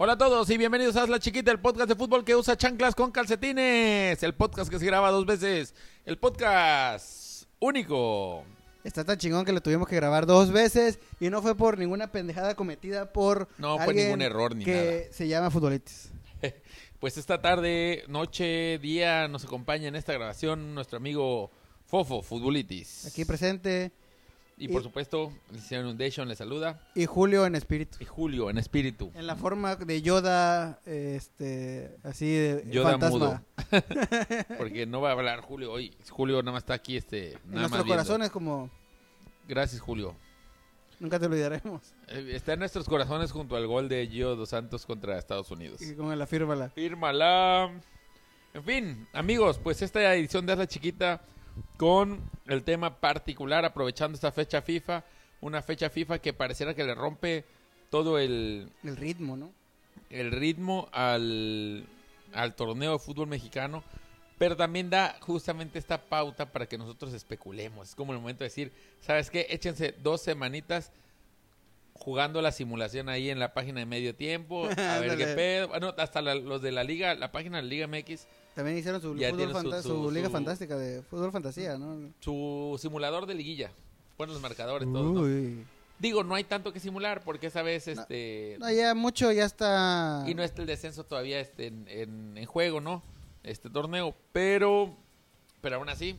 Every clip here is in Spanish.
Hola a todos y bienvenidos a la Chiquita, el podcast de fútbol que usa chanclas con calcetines. El podcast que se graba dos veces. El podcast único. Está tan chingón que lo tuvimos que grabar dos veces y no fue por ninguna pendejada cometida por No fue alguien ningún error ni que se llama futbolitis. Pues esta tarde, noche, día nos acompaña en esta grabación nuestro amigo Fofo, Futbolitis. Aquí presente Y por supuesto, el señor Inundation le saluda. y Julio en espíritu. Y Julio, en espíritu. En la forma de Yoda, este, así de Yoda fantasma. mudo. Porque no va a hablar Julio hoy. Julio nada más está aquí, este, En nada más nuestros viendo. corazones como Gracias, Julio. nunca te olvidaremos. Eh, Está en nuestros corazones junto al gol de Gio Dos Santos contra Estados Unidos. Y con la fírmala. Fírmala. En fin, amigos, pues esta edición de Haz la Chiquita con el tema particular, aprovechando esta fecha FIFA, una fecha FIFA que pareciera que le rompe todo el, El ritmo, ¿no? el ritmo al, al torneo de fútbol mexicano, pero también da justamente esta pauta para que nosotros especulemos. Es como el momento de decir, ¿sabes qué? Échense dos semanitas jugando la simulación ahí en la página de medio tiempo, a ver qué pedo. Bueno, hasta la- los de la liga, la página de la Liga MX, También hicieron su, Ya fútbol su- su- su liga fantástica de fútbol fantasía, ¿no? su simulador de liguilla. Ponen los marcadores, todos, ¿no? Digo, no hay tanto que simular porque esa vez este No, ya mucho ya está. y no está el descenso todavía este, en, en- en juego, ¿no? Este torneo, pero pero aún así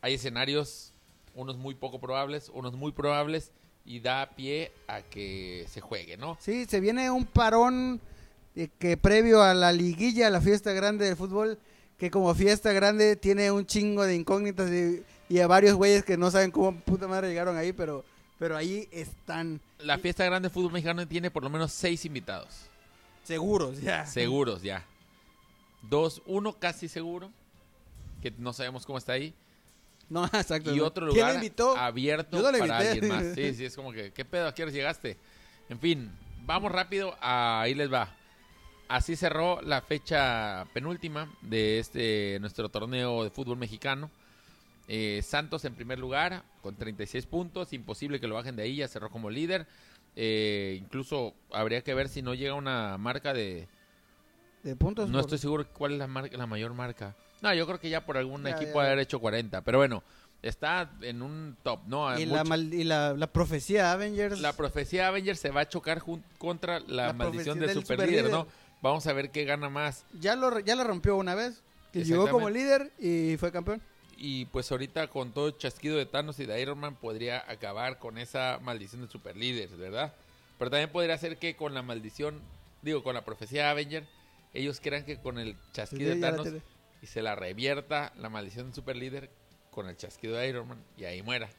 hay escenarios unos muy poco probables, unos muy probables y da pie a que se juegue, ¿no? Sí, se viene un parón que previo a la liguilla, a la fiesta grande del fútbol, que como fiesta grande tiene un chingo de incógnitas y, y a varios güeyes que no saben cómo puta madre llegaron ahí, pero, pero ahí están La fiesta grande de fútbol mexicano tiene por lo menos seis invitados, seguros ya. seguros ya. Dos, uno casi seguro, que no sabemos cómo está ahí. No, exacto. y otro ¿Quién lugar invitó? abierto Yo no le para alguien más. Sí, sí, es como que, ¿qué pedo? ¿A qué hora llegaste? En fin, vamos rápido, a- ahí les va. Así cerró la fecha penúltima de este nuestro torneo de fútbol mexicano. Eh, Santos en primer lugar con 36 puntos, imposible que lo bajen de ahí, ya cerró como líder. Eh, incluso habría que ver si no llega una marca de... De puntos. No por- estoy seguro cuál es la, marca, la mayor marca. No, yo creo que ya por algún Ya, equipo ya. haber hecho 40. Pero bueno, está en un top, ¿no? Y, la, mal- y la, la profecía Avengers. la profecía Avengers se va a chocar contra la, La maldición de del superlíder, ¿no? Vamos a ver qué gana más. ya, lo, ya la rompió una vez. Que llegó como líder y fue campeón. Y pues ahorita con todo el chasquido de Thanos y de Iron Man podría acabar con esa maldición de superlíderes, ¿verdad? Pero también podría ser que con la maldición, digo, con la profecía Avenger, ellos crean que con el chasquido de Thanos y se la revierta la maldición de superlíder con el chasquido de Iron Man y ahí muera.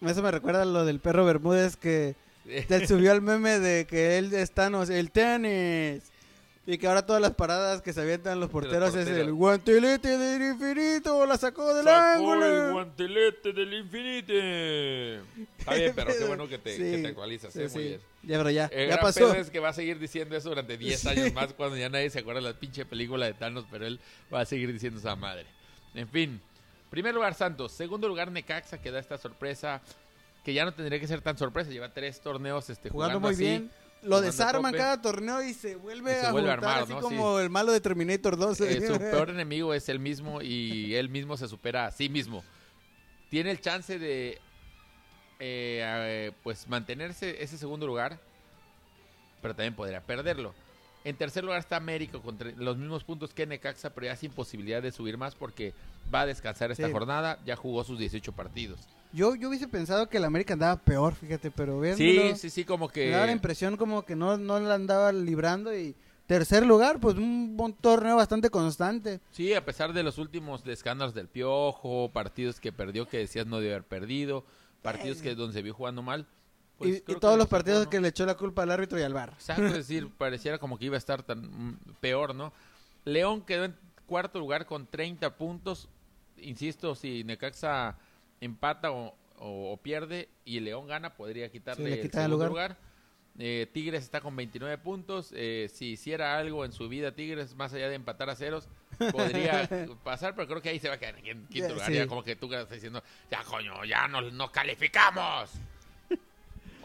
Eso me recuerda a lo del perro Bermúdez que él subió al meme de que él es Thanos, el tenis. Y que ahora todas las paradas que se avientan los porteros, es el guantelete del infinito, la sacó del Sacó el ángulo. guantelete del infinito. Está bien, pero qué bueno que te, Sí, que te actualizas, sí, eh, muy sí. bien. Ya, pero ya, El ya gran pasó. es que va a seguir diciendo eso durante 10 Sí. años más cuando ya nadie se acuerda de la pinche película de Thanos, pero él va a seguir diciendo esa madre. En fin, primer lugar Santos, segundo lugar Necaxa que da esta sorpresa que ya no tendría que ser tan sorpresa, lleva tres torneos este, Jugando jugando, muy así. bien. Lo a desarman cada torneo y se vuelve Y se a vuelve a juntar armar, así ¿no? como el malo de Terminator 2. Eh, su peor enemigo es él mismo y él mismo se supera a sí mismo. Tiene el chance de eh, eh, pues mantenerse ese segundo lugar, pero también podría perderlo. En tercer lugar está América con los mismos puntos que Necaxa, pero ya sin posibilidad de subir más porque va a descansar esta Sí. jornada, ya jugó sus 18 partidos. Yo, yo hubiese pensado que el América andaba peor, fíjate, pero Sí, viéndolo, sí, sí, como me daba la que impresión como que no, no la andaba librando y tercer lugar, pues un buen torneo bastante constante. sí, a pesar de los últimos escándalos del Piojo, partidos que perdió que decías no debe haber perdido, partidos que donde se vio jugando mal. Pues y, y todos lo los partidos ¿no? que le echó la culpa al árbitro y al bar. Exacto, es decir, pareciera como que iba a estar tan mm, peor, ¿no? León quedó en cuarto lugar con 30 puntos. Insisto, si Necaxa empata o, o- o pierde y León gana, podría quitarle Sí, le quita el segundo lugar. lugar. Eh, Tigres está con 29 puntos. Eh, si hiciera algo en su vida Tigres, más allá de empatar a ceros, podría pasar, pero creo que ahí se va a quedar en quinto lugar. sí. Ya como que tú estás diciendo, ya coño, ya nos, nos calificamos.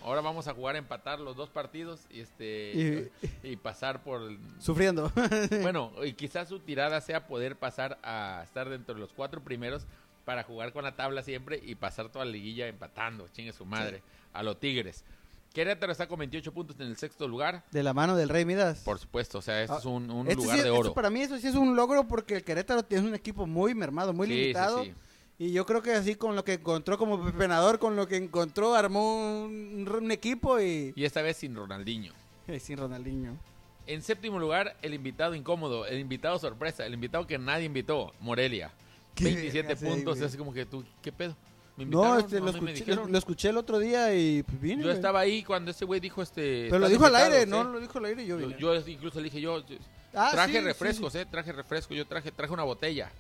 Ahora vamos a jugar a empatar los dos partidos y este y, y pasar por el- Sufriendo. bueno, y quizás su tirada sea poder pasar a estar dentro de los cuatro primeros para jugar con la tabla siempre y pasar toda la liguilla empatando, chingue su madre, a los Tigres. Querétaro está con 28 puntos en el sexto lugar, de la mano del Rey Midas. por supuesto, o sea, Ah, es un, un Este lugar sí- de esto oro. para mí eso sí es un logro porque el Querétaro tiene un equipo muy mermado, muy sí, limitado. sí. Y yo creo que así con lo que encontró como penador, con lo que encontró, armó un, un equipo y... Y esta vez sin Ronaldinho. Sin Ronaldinho. En séptimo lugar, el invitado incómodo, el invitado sorpresa, el invitado que nadie invitó, Morelia. ¿Qué 27 vergas hay, puntos, así como que tú, ¿qué pedo? ¿Me No, este, lo, mí me escuché, dijeron. lo, lo escuché el otro día y pues vine. Yo estaba ahí cuando ese güey dijo este... Pero lo "Están dijo al aire, invitados", no lo dijo al aire y yo vine. yo incluso le dije yo, yo- Ah, traje sí, refrescos, sí. eh, traje refresco, yo traje, traje una botella.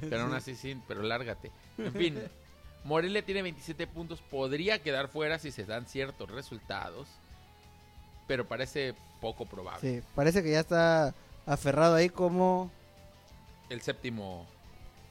Pero aún así sí, pero lárgate. En fin, Morelia tiene 27 puntos, podría quedar fuera si se dan ciertos resultados, pero parece poco probable. Sí, parece que ya está aferrado ahí como... El séptimo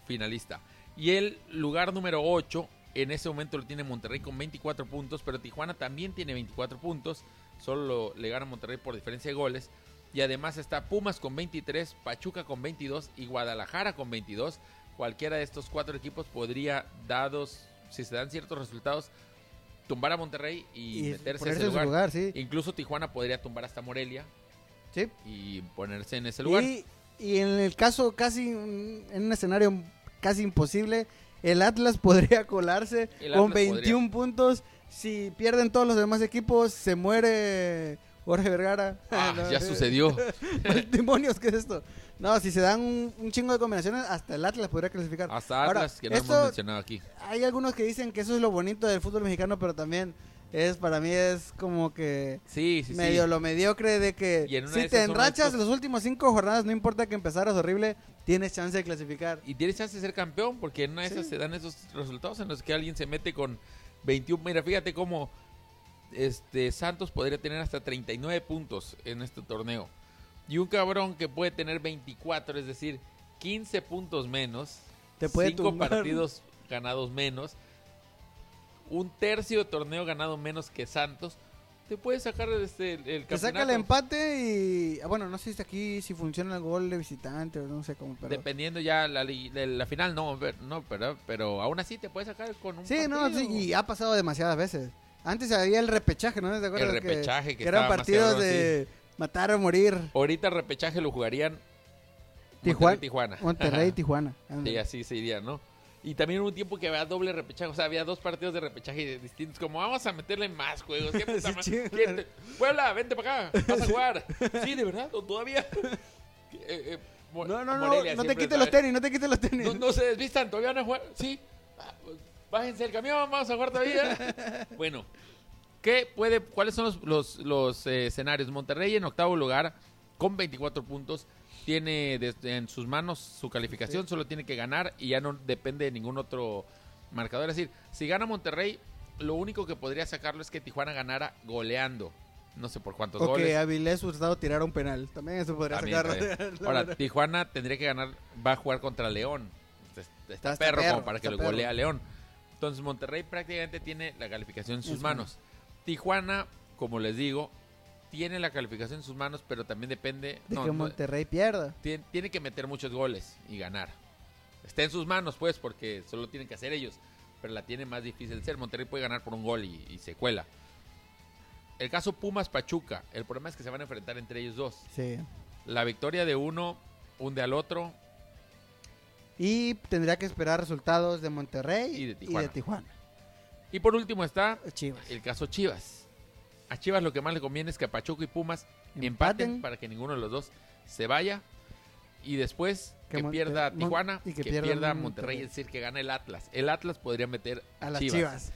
finalista. Y el lugar número 8, en ese momento lo tiene Monterrey con 24 puntos, pero Tijuana también tiene 24 puntos, solo lo- le gana Monterrey por diferencia de goles. Y además está Pumas con 23, Pachuca con 22 y Guadalajara con 22. Cualquiera de estos cuatro equipos podría, dados, si se dan ciertos resultados, tumbar a Monterrey y, y meterse en ese lugar. lugar, sí. Incluso Tijuana podría tumbar hasta Morelia sí. y ponerse en ese lugar. Y, y en el caso casi, mm, en un escenario casi imposible, el Atlas podría colarse El con Atlas 21 puntos. Si pierden todos los demás equipos, se muere Jorge Vergara. Ah, No, ya sucedió. Demonios, ¿qué es esto? No, si se dan un, un chingo de combinaciones, hasta el Atlas podría clasificar. Hasta Ahora, Atlas, que no esto- hemos mencionado aquí. Hay algunos que dicen que eso es lo bonito del fútbol mexicano, pero también es para mí es como que Sí, sí, medio sí. lo mediocre de que si de te enrachas estos- los últimos cinco jornadas, no importa que empezaras horrible, tienes chance de clasificar. Y tienes chance de ser campeón, porque en una de esas se dan esos resultados en los que alguien se mete con 21. Mira, fíjate cómo este Santos podría tener hasta 39 puntos en este torneo. Y un cabrón que puede tener 24, es decir, 15 puntos menos, Te puede 5 tumbar. partidos ganados menos, un tercio de torneo ganado menos que Santos, te puede sacar este, el, el Te saca el empate y ah, bueno, no sé si aquí si funciona el gol de visitante o no sé cómo, pero Dependiendo ya la, la final, no, no pero, pero aún así te puede sacar con un Sí, no, partido. sí, y ha pasado demasiadas veces. Antes había el repechaje, ¿no? ¿Te acuerdas? El repechaje, que eran estaba más partidos de matar o morir. Ahorita el repechaje lo jugarían Tijuana- Monterrey, Tijuana. Monterrey y Tijuana. Sí, así se iría, ¿no? Y también hubo un tiempo que había doble repechaje, o sea, había dos partidos de repechaje distintos, como vamos a meterle más juegos. ¿Qué Sí. ¿Quién te- Puebla, vente para acá, vas a jugar. Sí, de verdad, ¿O todavía. Eh, eh, No, no, no, Morelia no te quites los tenis, no te quites los tenis. No, no se desvistan, todavía van a jugar. Sí. Bájense el camión, vamos a jugar todavía. bueno, ¿qué puede, ¿cuáles son los, los, los, eh, escenarios? Monterrey en octavo lugar con 24 puntos. Tiene desde en sus manos su calificación, solo tiene que ganar y ya no depende de ningún otro marcador. Es decir, si gana Monterrey, lo único que podría sacarlo es que Tijuana ganara goleando. No sé por cuántos O goles. Avilés Hurtado tirara un penal. También eso podría También, sacarlo. Ahora, verdad. Tijuana tendría que ganar, va a jugar contra León. Está, está perro, como para que lo golee perro. a León. Entonces Monterrey prácticamente tiene la calificación en sus manos. Tijuana, como les digo, tiene la calificación en sus manos, pero también depende... de no, que no, Monterrey pierda. tiene, tiene que meter muchos goles y ganar. Está en sus manos, pues, porque solo tienen que hacer ellos. Pero la tiene más difícil de ser. Monterrey puede ganar por un gol y, y se cuela. El caso Pumas-Pachuca. El problema es que se van a enfrentar entre ellos dos. Sí. La victoria de uno hunde al otro. Y tendría que esperar resultados de Monterrey Y de Tijuana. Tijuana. Y por último está Chivas. el caso Chivas. A Chivas lo que más le conviene es que a Pachuca y Pumas empaten, Empaten. para que ninguno de los dos se vaya. Y después Que que, pierda Tijuana y que que, pierda pierda Monterrey. Monterrey, es decir, que gane el Atlas. El Atlas podría meter A las Chivas. Chivas.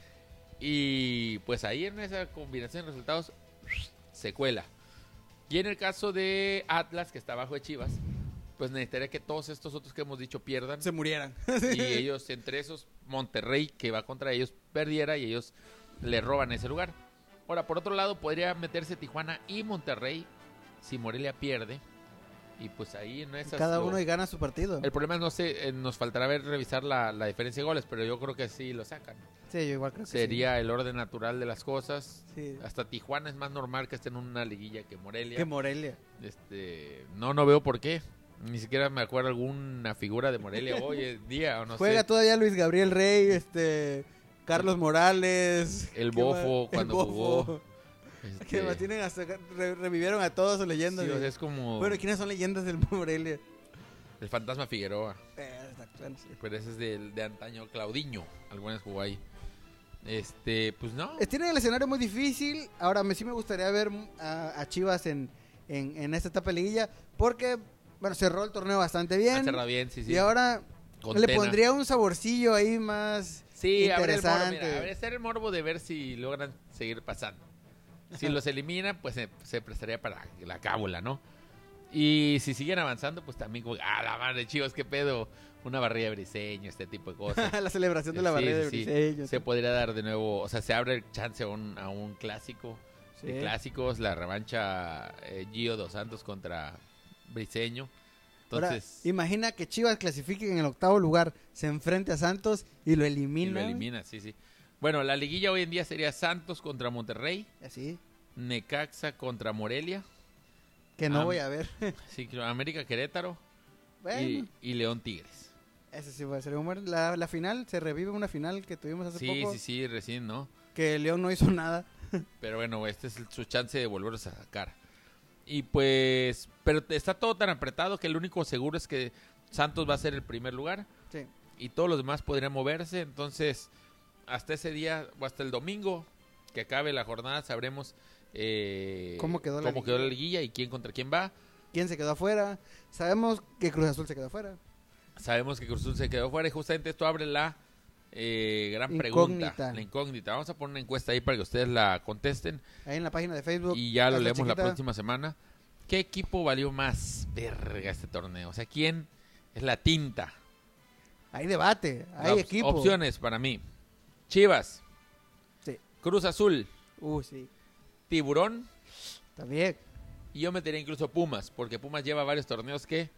Y pues ahí en esa combinación de resultados se cuela. Y en el caso de Atlas, que está abajo de Chivas, pues necesitaría que todos estos otros que hemos dicho pierdan. Se murieran. y ellos, entre esos, Monterrey, que va contra ellos, perdiera y ellos le roban ese lugar. Ahora, por otro lado, podría meterse Tijuana y Monterrey si Morelia pierde. Y pues ahí en esas... Cada lo- uno y gana su partido. El problema es, no sé, eh, nos faltará ver revisar la, la diferencia de goles, pero yo creo que sí lo sacan. Sí, yo igual creo que sí. Sería el orden natural de las cosas. Sí. Hasta Tijuana es más normal que esté en una liguilla que Morelia. Que Morelia. Este, no, no veo por qué. Ni siquiera me acuerdo alguna figura de Morelia hoy día o no Juega sé. todavía Luis Gabriel Rey, este Carlos Morales. El ¿qué Bofo, cuando El Bofo. jugó. Este, Que más tienen hasta re- revivieron a todas sus leyendas. sí, o de- sea, es como Bueno, ¿quiénes son leyendas del Morelia? el fantasma Figueroa. Eh. Pero ese es del- de, antaño. Claudiño, algunas jugó ahí. Este, pues no. Tienen el escenario muy difícil. Ahora, me, sí me gustaría ver mm, a, a Chivas en, en, en esta etapa de liguilla. Porque, bueno, cerró el torneo bastante bien. Ha cerrado bien, sí, sí. Y ahora Con le Tena. pondría un saborcillo ahí más Sí, abre el morbo, interesante. mira, abre ser el morbo de ver si logran seguir pasando. Si los eliminan, pues se, se prestaría para la cábula, ¿no? Y si siguen avanzando, pues también como, ah, la madre, chivos, qué pedo, una barrilla de briseño, este tipo de cosas. la celebración de la Sí, sí, de sí. Briseño. Se podría dar de nuevo, o sea, se abre el chance a un, a un clásico Sí. de clásicos, la revancha eh, Gio dos Santos contra Briseño. Ahora, Entonces, imagina que Chivas clasifique en el octavo lugar, se enfrente a Santos y lo y elimina. lo elimina, sí, sí. Bueno, la liguilla hoy en día sería Santos contra Monterrey. Así, Necaxa contra Morelia. que no voy a ver. Sí, América Querétaro. bueno, Y, y León Tigres. ese sí va a ser un. La, la final, se revive una final que tuvimos hace Sí, poco, sí, sí, recién, ¿no? que León no hizo nada. Pero bueno, este es su chance de volverlos a sacar. Y pues, pero está todo tan apretado que el único seguro es que Santos va a ser el primer lugar Sí. y todos los demás podrían moverse. Entonces, hasta ese día o hasta el domingo que acabe la jornada sabremos eh, ¿Cómo quedó la cómo quedó la liguilla? y quién contra quién va. ¿Quién se quedó afuera? Sabemos que Cruz Azul se quedó afuera. Sabemos que Cruz Azul se quedó fuera y justamente esto abre la eh, gran Incógnita. pregunta, la incógnita. Vamos a poner una encuesta ahí para que ustedes la contesten Ahí en la página de Facebook. y ya lo leemos la próxima semana. ¿Qué equipo valió más verga este torneo? O sea, ¿quién es la tinta? Hay debate, hay Las equipo. Opciones para mí. Chivas, Sí. Cruz Azul, Uh, sí. Tiburón También. y yo metería incluso Pumas, porque Pumas lleva varios torneos que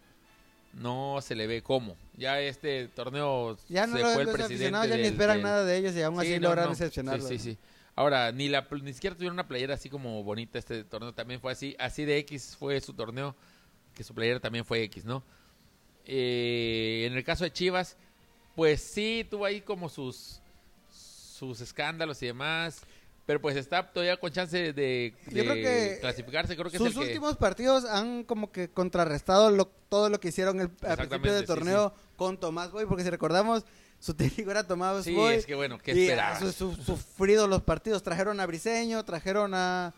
no se le ve cómo. Ya este torneo Ya no se lo, fue el presidente ya ni del- esperan del- nada de ellos y aún así Sí, logran no. Sí, sí, sí. Ahora, ni, la, ni siquiera tuvieron una playera así como bonita este torneo. También fue así. Así de X fue su torneo, que su playera también fue X, ¿no? Eh, en el caso de Chivas, pues sí, tuvo ahí como sus, sus escándalos y demás. Pero pues está todavía con chance de, de Yo creo que clasificarse. Creo que Sus es el que... últimos partidos han como que contrarrestado lo- todo lo que hicieron el, al principio del sí, torneo con Tomás Boy, porque si recordamos, su técnico era Tomás Sí, Boy. es que bueno, ¿qué su- su- sufrido los partidos. Trajeron a Briseño, trajeron a,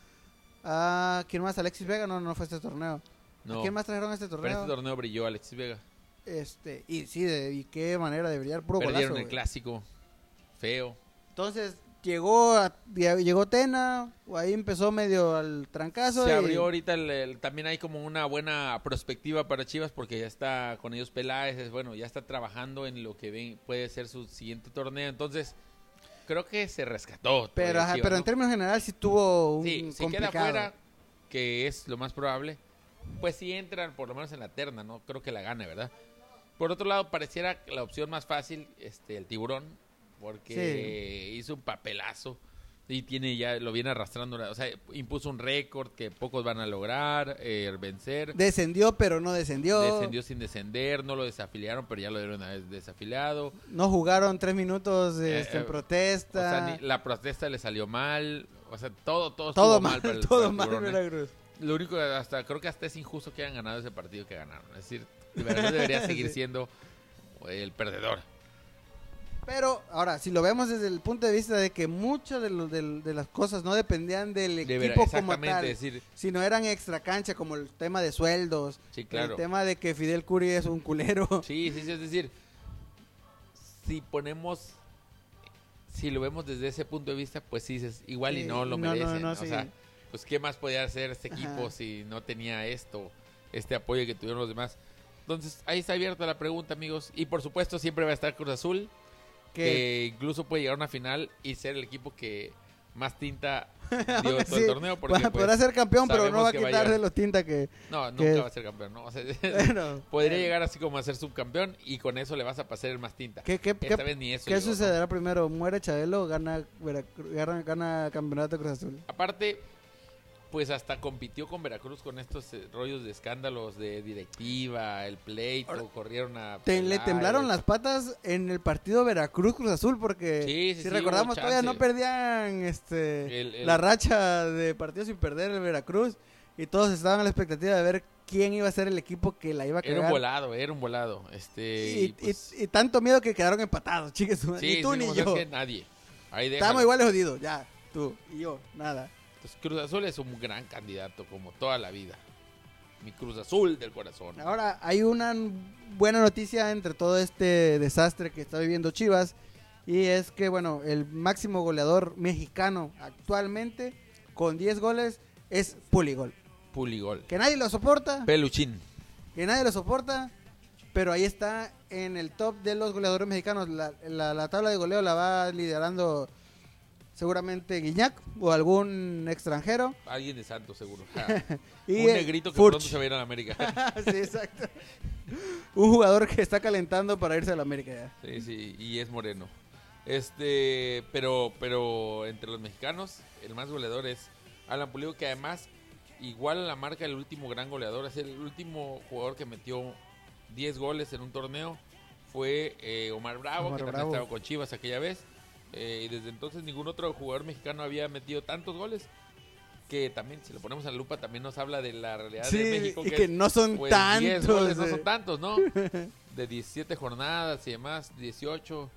a... ¿Quién más? Alexis Vega, no, no fue este torneo. No, ¿A quién más trajeron a este pero torneo? este torneo brilló Alexis Vega. Este, y sí, de, y qué manera de brillar, puro Perdieron golazo, el clásico. Feo. Entonces, llegó a- llegó Tena, ahí empezó medio al trancazo. Se y- abrió ahorita, el- el- también hay como una buena perspectiva para Chivas porque ya está con ellos Peláez, es bueno, ya está trabajando en lo que ven- puede ser su siguiente torneo. Entonces, creo que se rescató. Pero, Chivas, pero ¿no? en términos generales sí tuvo un Sí, si complicado. queda fuera, que es lo más probable, pues sí entran por lo menos en la terna, no creo que la gane, ¿verdad? Por otro lado, pareciera la opción más fácil, este, el tiburón, porque hizo un papelazo y tiene ya, lo viene arrastrando, o sea, impuso un récord que pocos van a lograr, eh, vencer. Descendió, pero no descendió. Descendió sin descender, no lo desafiliaron, pero ya lo dieron una vez desafiliado. No jugaron tres minutos este, Eh, en eh, protesta. O sea, ni- la protesta le salió mal, o sea, todo, todo, todo mal, para el- para todo el mal, ¿eh? Veracruz. Lo único hasta creo que hasta es injusto que hayan ganado ese partido que ganaron. Es decir, de verdad debería seguir Sí. siendo el perdedor. Pero ahora, si lo vemos desde el punto de vista de que muchas de, del- de las cosas no dependían del De equipo como tal, es decir, sino eran extra cancha, como el tema de sueldos, sí, claro. el tema de que Fidel Curi es un culero. Sí, sí, sí, es decir, si ponemos si lo vemos desde ese punto de vista, pues sí, dices, igual y Sí, no lo no, no, merecen. no, o sí. sea, pues qué más podía hacer este equipo Ajá. si no tenía esto, este apoyo que tuvieron los demás. Entonces, ahí está abierta la pregunta, amigos. Y por supuesto, siempre va a estar Cruz Azul, que que incluso puede llegar a una final y ser el equipo que más tinta Digo, todo el Sí, torneo porque podrá- pues, podrá ser campeón, pero no va a llegar. los tinta que... No, que- nunca va a ser campeón, ¿no? O sea, Bueno, podría eh, llegar así como a ser subcampeón y con eso le vas a pasar el más tinta. ¿Qué, qué, Esta qué- vez ni eso. qué llegó, ¿no? sucederá primero? ¿Muere Chabelo o gana, gana, gana campeonato Cruz Azul? Aparte, pues hasta compitió con Veracruz con estos eh, rollos de escándalos de directiva, el pleito, Ahora, corrieron a... Te- le temblaron las patas en el partido Veracruz-Cruz Azul porque Sí, sí, si sí, recordamos todavía no perdían este El- el- la racha de partidos sin perder el Veracruz y todos estaban a la expectativa de ver quién iba a ser el equipo que la iba a Era un cagar. volado, era un volado. Este, y, pues, y tanto miedo que quedaron empatados, chicas. ni tú sí, ni yo. que nadie. Ahí déjalo. Estábamos igual de jodidos, ya. Tú y yo, nada. Entonces, Cruz Azul es un gran candidato como toda la vida. Mi Cruz Azul del corazón. Ahora, hay una buena noticia entre todo este desastre que está viviendo Chivas. Y es que, bueno, el máximo goleador mexicano actualmente, con 10 goles, es Puligol. Puligol. Que nadie lo soporta, Peluchín. que nadie lo soporta, pero ahí está en el top de los goleadores mexicanos. La, la- la tabla de goleo la va liderando seguramente Guiñac o algún extranjero. Alguien de Santos, seguro. Y un eh, negrito que Furch. pronto se va a ir a la América. sí, exacto. Un jugador que está calentando para irse a la América ya. Sí, sí, y es moreno. Este, pero, pero entre los mexicanos, el más goleador es Alan Pulido, que además igual a la marca del último gran goleador. Es el último jugador que metió 10 goles en un torneo. Fue eh, Omar Bravo, Omar que Bravo. también estaba con Chivas aquella vez. Eh, y desde entonces ningún otro jugador mexicano había metido tantos goles. Que también, si lo ponemos a la lupa, también nos habla de la realidad Sí, de México. y que que no son pues, tantos. 10 goles no eh. son tantos, ¿no? De 17 jornadas y demás, 18.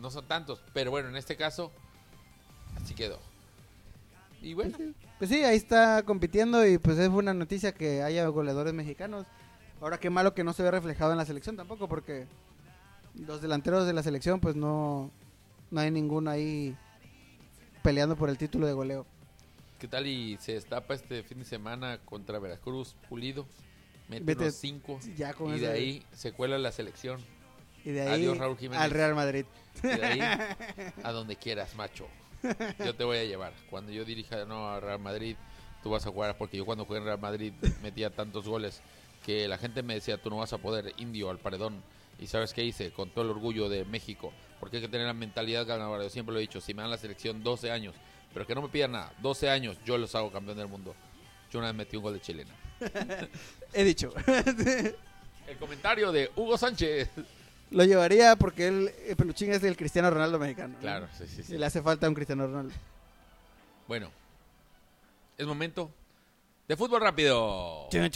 No son tantos. Pero bueno, en este caso, así quedó. Y bueno, Pues sí, ahí está compitiendo y pues es buena noticia que haya goleadores mexicanos. Ahora qué malo que no se ve reflejado en la selección tampoco porque los delanteros de la selección pues no, no hay ninguno ahí peleando por el título de goleo. ¿qué tal? Y se destapa este fin de semana contra Veracruz, pulido. Mete Vete- unos 5. Ya con Y de ahí se cuela la selección. y de ahí adiós, Raúl Jiménez. al Real Madrid. Y de ahí a donde quieras, macho. Yo te voy a llevar. Cuando yo dirija no, a Real Madrid, tú vas a jugar. Porque yo cuando jugué en Real Madrid metía tantos goles que la gente me decía, tú no vas a poder, indio, al paredón. Y sabes qué hice, con todo el orgullo de México. Porque hay que tener la mentalidad ganadora. Yo siempre lo he dicho, si me dan la selección 12 años, pero que no me pidan nada, 12 años, yo los hago campeón del mundo. Yo una vez metí un gol de chilena. He dicho. El comentario de Hugo Sánchez. Lo llevaría porque él, el peluchín es el Cristiano Ronaldo mexicano. ¿no? Claro, sí, sí, sí. Y le hace falta un Cristiano Ronaldo. Bueno, es momento de fútbol rápido. Chan,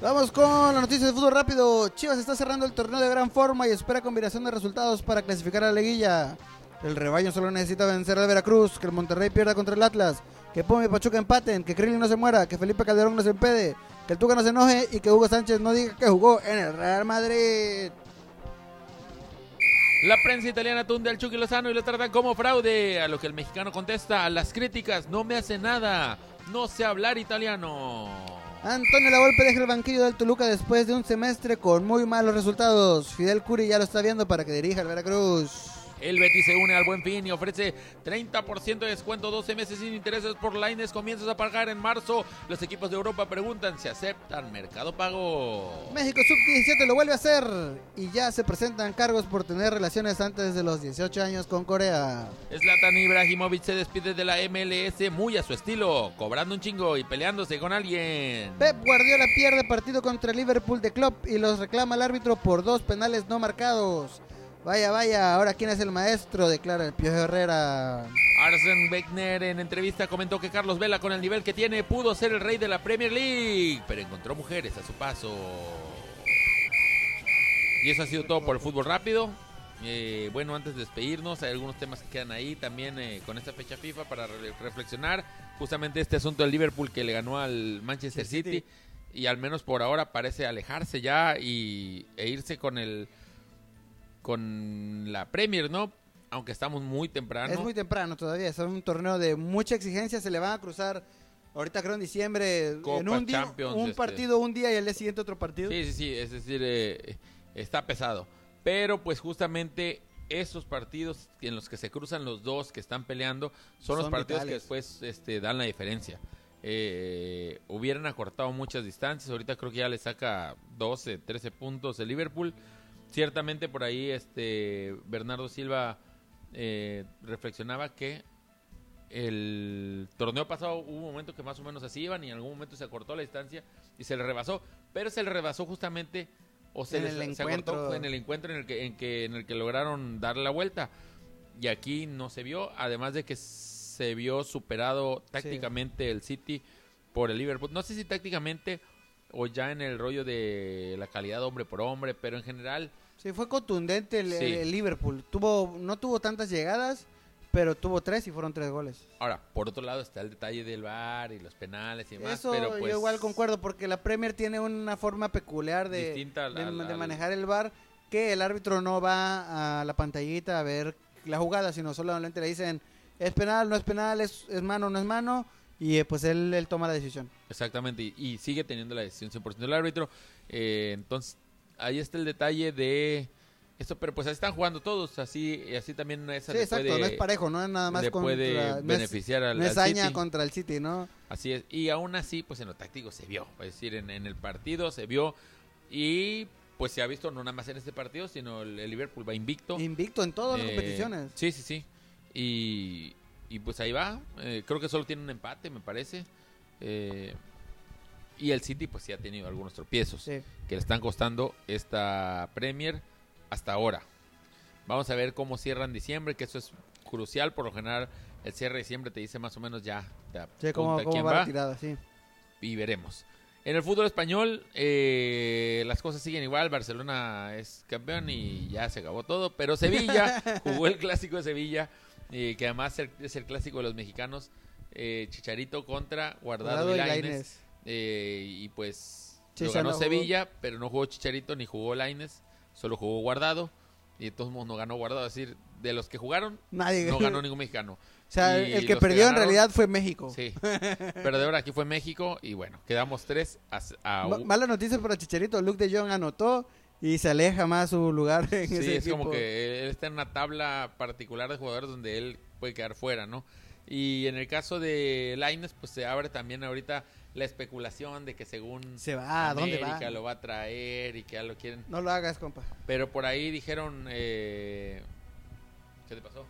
Vamos con la noticia de fútbol rápido. Chivas está cerrando el torneo de gran forma y espera combinación de resultados para clasificar a la liguilla. El rebaño solo necesita vencer al Veracruz, que el Monterrey pierda contra el Atlas, que Puma y Pachuca empaten, que Krillin no se muera, que Felipe Calderón no se empede, que el Tuca no se enoje y que Hugo Sánchez no diga que jugó en el Real Madrid. La prensa italiana tunde al Chucky Lozano y lo tratan como fraude. A lo que el mexicano contesta las críticas, no me hace nada, no sé hablar italiano. Antonio Lavolpe deja el banquillo del Toluca después de un semestre con muy malos resultados. Fidel Curi ya lo está viendo para que dirija el Veracruz. El Betis se une al Buen Fin y ofrece 30% de descuento, 12 meses sin intereses por Lines. Comienzas a pagar en marzo. Los equipos de Europa preguntan si aceptan Mercado Pago. México Sub-17 lo vuelve a hacer y ya se presentan cargos por tener relaciones antes de los 18 años con Corea. Zlatan Ibrahimovic se despide de la MLS muy a su estilo, cobrando un chingo y peleándose con alguien. Pep Guardiola pierde partido contra el Liverpool de Klopp y los reclama al árbitro por dos penales no marcados. Vaya, vaya, ahora quién es el maestro, declara el Piojo Herrera. Arsen Wegener en entrevista comentó que Carlos Vela con el nivel que tiene pudo ser el rey de la Premier League, pero encontró mujeres a su paso. Y eso ha sido todo por el fútbol rápido. Eh, bueno, antes de despedirnos, hay algunos temas que quedan ahí también eh, con esta fecha FIFA para re- reflexionar. Justamente este asunto del Liverpool que le ganó al Manchester Sí, City. City. Y al menos por ahora parece alejarse ya y, e irse con el con la Premier, ¿no? Aunque estamos muy temprano. Es muy temprano todavía, es un torneo de mucha exigencia, se le van a cruzar ahorita creo en diciembre Copa, en un día Champions, un este. partido un día y el día siguiente otro partido. Sí, sí, sí, es decir, eh, está pesado. Pero pues justamente esos partidos en los que se cruzan los dos que están peleando son, los partidos que después este, dan la diferencia. Eh, hubieran acortado muchas distancias. Ahorita creo que ya le saca 12, 13 puntos el Liverpool. Ciertamente por ahí este Bernardo Silva eh, reflexionaba que el torneo pasado hubo un momento que más o menos así iban y en algún momento se acortó la distancia y se le rebasó, pero se le rebasó justamente o se, En les- el se acortó encuentro. fue en el encuentro en el que en que en el que lograron dar la vuelta y aquí no se vio, además de que se vio superado tácticamente el City por el Liverpool. No sé si tácticamente o ya en el rollo de la calidad hombre por hombre, pero en general Sí, fue contundente el, Sí. el Liverpool. Tuvo, no tuvo tantas llegadas, pero tuvo tres y fueron tres goles. Ahora, por otro lado está el detalle del VAR y los penales y demás, Eso pero pues yo igual concuerdo, porque la Premier tiene una forma peculiar de, Distinta manejar el VAR, que el árbitro no va a la pantallita a ver la jugada, sino solamente le dicen es penal, no es penal, es, es mano, no es mano, y eh, pues él, él toma la decisión. Exactamente, y, y sigue teniendo la decisión 100% del árbitro. Eh, entonces, ahí está el detalle de esto, pero pues así están jugando todos, así así también esa Sí, exacto, puede, no es parejo, no es nada más le contra, puede no es- beneficiar al, no es al City. contra el City, ¿no? Así es, y aún así, pues en lo táctico se vio, es decir, en, en el partido se vio y pues se ha visto no nada más en este partido, sino el, el Liverpool va invicto. Invicto en todas las Eh, competiciones. Sí, sí, sí. Y, y pues ahí va. Eh, creo que solo tiene un empate, me parece. Eh, y el City pues sí ha tenido algunos tropiezos Sí. que le están costando esta Premier hasta ahora. Vamos a ver cómo cierran diciembre, que eso es crucial. Por lo general, el cierre de diciembre te dice más o menos ya. Te Sí, cómo, quién va, va la tirada, sí. y veremos. En el fútbol español, eh, las cosas siguen igual. Barcelona es campeón y ya se acabó todo. Pero Sevilla jugó el clásico de Sevilla, eh, que además es el- clásico de los mexicanos. eh, Chicharito contra Guardado, Guardado y y Lainez. Lainez. eh, y pues lo ganó jugó. Sevilla, pero no jugó Chicharito ni jugó Lainez. Solo jugó Guardado. Y modos no ganó Guardado. Es decir, de los que jugaron, Nadie no ganó ningún mexicano. O sea, Y el que perdió en ganaron- realidad fue México. Sí. Perdedor aquí fue México. Y bueno, quedamos tres a, a Mala noticia para Chicharito, Luke de Jong anotó y se aleja más su lugar en Sí, ese es equipo. como que él está en una tabla particular de jugadores donde él puede quedar fuera, ¿no? Y en el caso de Laines, pues se abre también ahorita la especulación de que según Se va, ¿a dónde va? América lo va a traer y que ya lo quieren. No lo hagas, compa. Pero por ahí dijeron, eh... ¿qué te pasó?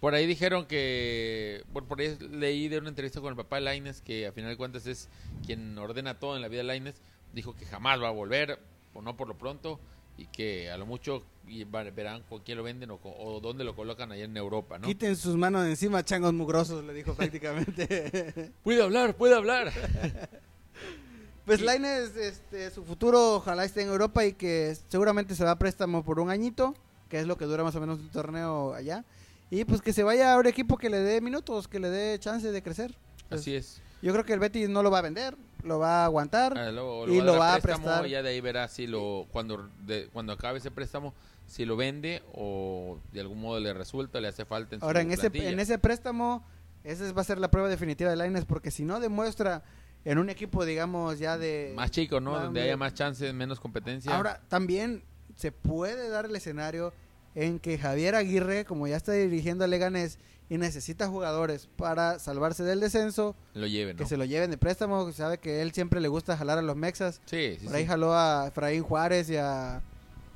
Por ahí dijeron que, bueno, por ahí leí de una entrevista con el papá de Laines, que a final de cuentas es quien ordena todo en la vida de Laines, dijo que jamás va a volver, o no por lo pronto, y que a lo mucho y verán con quién lo venden o, o dónde lo colocan allá en Europa, ¿no? Quiten sus manos de encima, changos mugrosos, le dijo prácticamente. Puede hablar, puede hablar. pues Y- Lainez, este, su futuro ojalá esté en Europa y que seguramente se va a préstamo por un añito, que es lo que dura más o menos un torneo allá. Y pues que se vaya a un equipo que le dé minutos, que le dé chance de crecer. Pues, Así es. Yo creo que el Betis no lo va a vender, lo va a aguantar. Ah, luego y lo va a prestar. y ya de ahí verá si lo cuando de- cuando acabe ese préstamo si lo vende o de algún modo le resulta le hace falta en su Ahora, en ese, en ese préstamo, esa va a ser la prueba definitiva de Lainez, porque si no demuestra en un equipo, digamos, ya de... más chico no más- donde haya más chances menos competencia Ahora, también se puede dar el escenario en que Javier Aguirre, como ya está dirigiendo a Leganés y necesita jugadores para salvarse del descenso, lo lleven que ¿no? se lo lleven de préstamo, sabe que él siempre le gusta jalar a los mexas. sí, sí, Por ahí sí. jaló a Efraín Juárez y a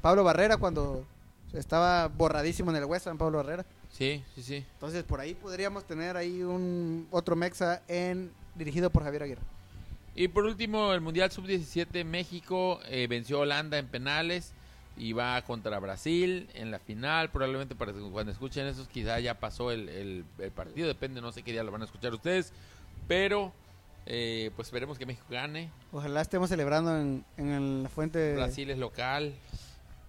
Pablo Barrera cuando estaba borradísimo en el West Ham, Pablo Barrera. sí sí sí Entonces por ahí podríamos tener ahí un otro Mexa en dirigido por Javier Aguirre. y por último el mundial sub 17 México eh, venció a Holanda en penales y va contra Brasil en la final. Probablemente para cuando escuchen eso quizá ya pasó el, el- el partido depende no sé qué día lo van a escuchar ustedes. Pero eh, pues esperemos que México gane. Ojalá estemos celebrando en, en la fuente de- Brasil es local,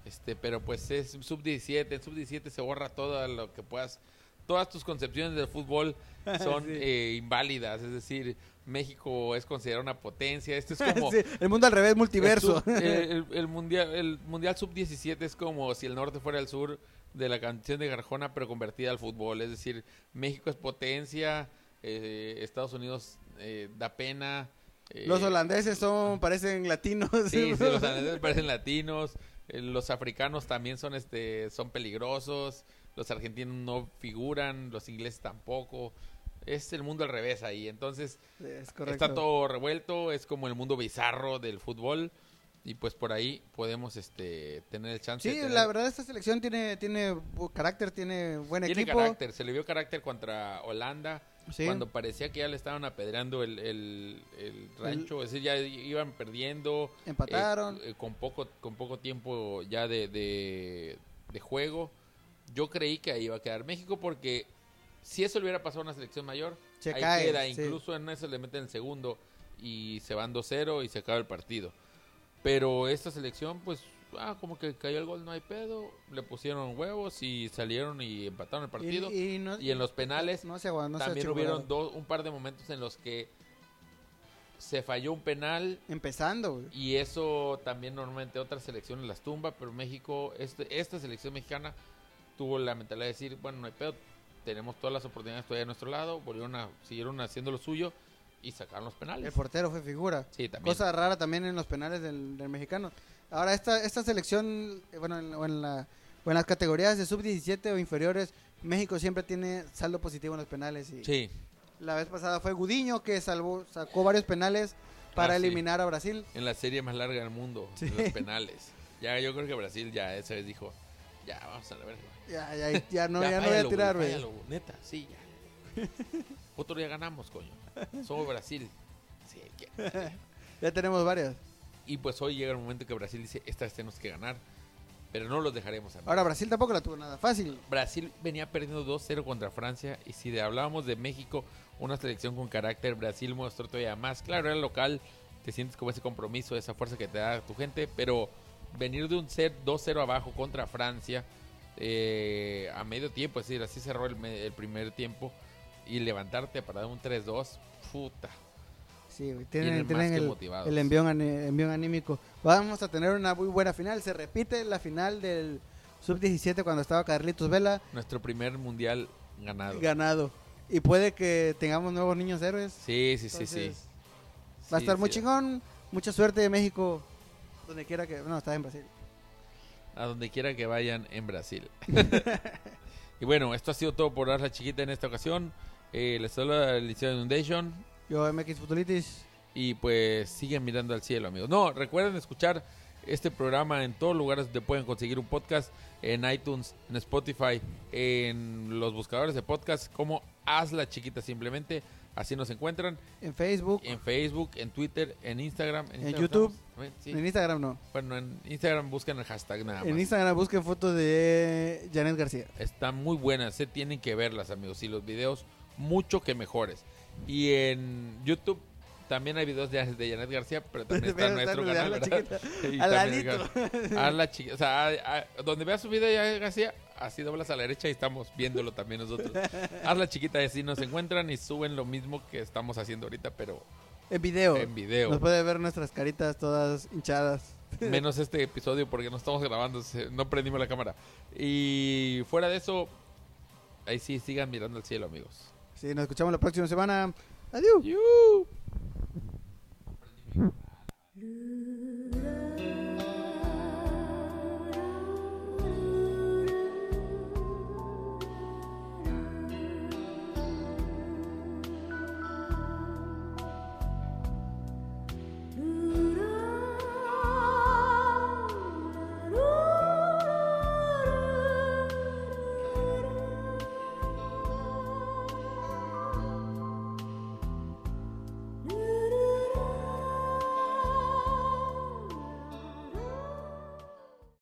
este, pero pues es sub 17, en sub 17 se borra todo lo que puedas, todas tus concepciones del fútbol son Sí. eh, inválidas, es decir, México es considerado una potencia, esto es como Sí, el mundo al revés, multiverso. el- el mundial, el mundial sub 17 es como si el norte fuera el sur de la canción de Garjona, pero convertida al fútbol, es decir, México es potencia, eh, Estados Unidos eh, da pena, Eh, Los holandeses son, parecen latinos. Sí, sí, los holandeses parecen latinos. Los africanos también son, este, son peligrosos. Los argentinos no figuran. Los ingleses tampoco. Es el mundo al revés ahí. Entonces, Es está todo revuelto. Es como el mundo bizarro del fútbol. Y pues por ahí podemos este, tener el chance. Sí, de tener- la verdad esta selección tiene tiene carácter, tiene buen Tiene equipo. carácter. Se le vio carácter contra Holanda. Sí. Cuando parecía que ya le estaban apedreando el, el- el rancho. Es decir, ya iban perdiendo. Empataron. eh, con poco con poco tiempo ya de, de, de juego. Yo creí que ahí iba a quedar México porque si eso le hubiera pasado a una selección mayor, Se ahí cae, queda. sí. Incluso en eso le meten el segundo y se van 2-0 y se acaba el partido. Pero esta selección, pues, ah, como que cayó el gol, no hay pedo. Le pusieron huevos y salieron y empataron el partido. Y, y no- Y en los penales no se aguantó, se También achicopalaron. hubieron dos, un par de momentos en los que se falló un penal Empezando, güey. y eso también normalmente otras selecciones las tumba, pero México, este, esta selección mexicana tuvo la mentalidad de decir, bueno, no hay pedo, tenemos todas las oportunidades todavía a nuestro lado, volvieron a, siguieron haciendo lo suyo y sacaron los El penales. portero fue figura. Sí, también. Cosa rara también en los penales del, del mexicano. Ahora, esta, esta selección, eh, bueno, en, o en la, o en las categorías de sub-17 o inferiores, México siempre tiene saldo positivo en los penales. Y Sí, La vez pasada fue Gudiño que salvó, sacó varios penales para Ah, sí. eliminar a Brasil. en la serie más larga del mundo, Sí. en los penales. Ya yo creo que Brasil ya esa vez dijo, ya vamos a la verga. Ya, ya, ya no, ya, no voy a tirar, güey. Neta, sí, ya. Otro día ganamos, coño. Somos Brasil. Sí, que- Ya tenemos varias. Y pues hoy llega el momento que Brasil dice, esta vez tenemos que ganar. Pero no los dejaremos a Ahora, Brasil tampoco la tuvo nada fácil. Brasil venía perdiendo 2-0 contra Francia. Y si de- hablábamos de México, una selección con carácter, Brasil mostró todavía más. Claro, era local, te sientes como ese compromiso, esa fuerza que te da tu gente. Pero venir de un set 2-0 abajo contra Francia eh, a medio tiempo, es decir, así cerró el, el primer tiempo. Y levantarte para dar un 3-2, puta. Sí, tienen, tienen que el, el envión, anímico. Vamos a tener una muy buena final. Se repite la final del sub-17 cuando estaba Carlitos Vela Nuestro primer mundial ganado. ganado. Y puede que tengamos nuevos niños héroes. Sí, sí, sí, sí. Va a Sí, estar muy sí. chingón. Mucha suerte de México. Donde quiera que. No, está en Brasil. a donde quiera que vayan en Brasil. y bueno, esto ha sido todo por Arla Chiquita en esta ocasión. Eh, les saluda el Liceo Inundation Yo, MX Futuritis. y pues siguen mirando al cielo, amigos. No, recuerden escuchar este programa en todos lugares donde pueden conseguir un podcast, en iTunes, en Spotify, en los buscadores de podcast como Hazla Chiquita simplemente. Así nos encuentran En Facebook. en Facebook, en Twitter, en Instagram. En Instagram YouTube. sí. En Instagram no. Bueno, en Instagram busquen el hashtag nada más. En Instagram busquen fotos de Janet García. Están muy buenas, se tienen que verlas, amigos. Y los videos, mucho que mejores. Y en YouTube también hay videos de, de Janet García, pero también está nuestro canal, la ¿verdad? chiquita. Al también ladito. a la chiquita. O sea, a- a- donde veas su video de Janet García, así doblas a la derecha y estamos viéndolo también nosotros. Haz la chiquita y así nos encuentran y suben lo mismo que estamos haciendo ahorita, pero En video. en video. Nos puede ver nuestras caritas todas hinchadas. Menos este episodio porque no estamos grabando, no prendimos la cámara. Y fuera de eso, ahí sí, sigan mirando al cielo, amigos. Sí, nos escuchamos la próxima semana. Adiós. Luz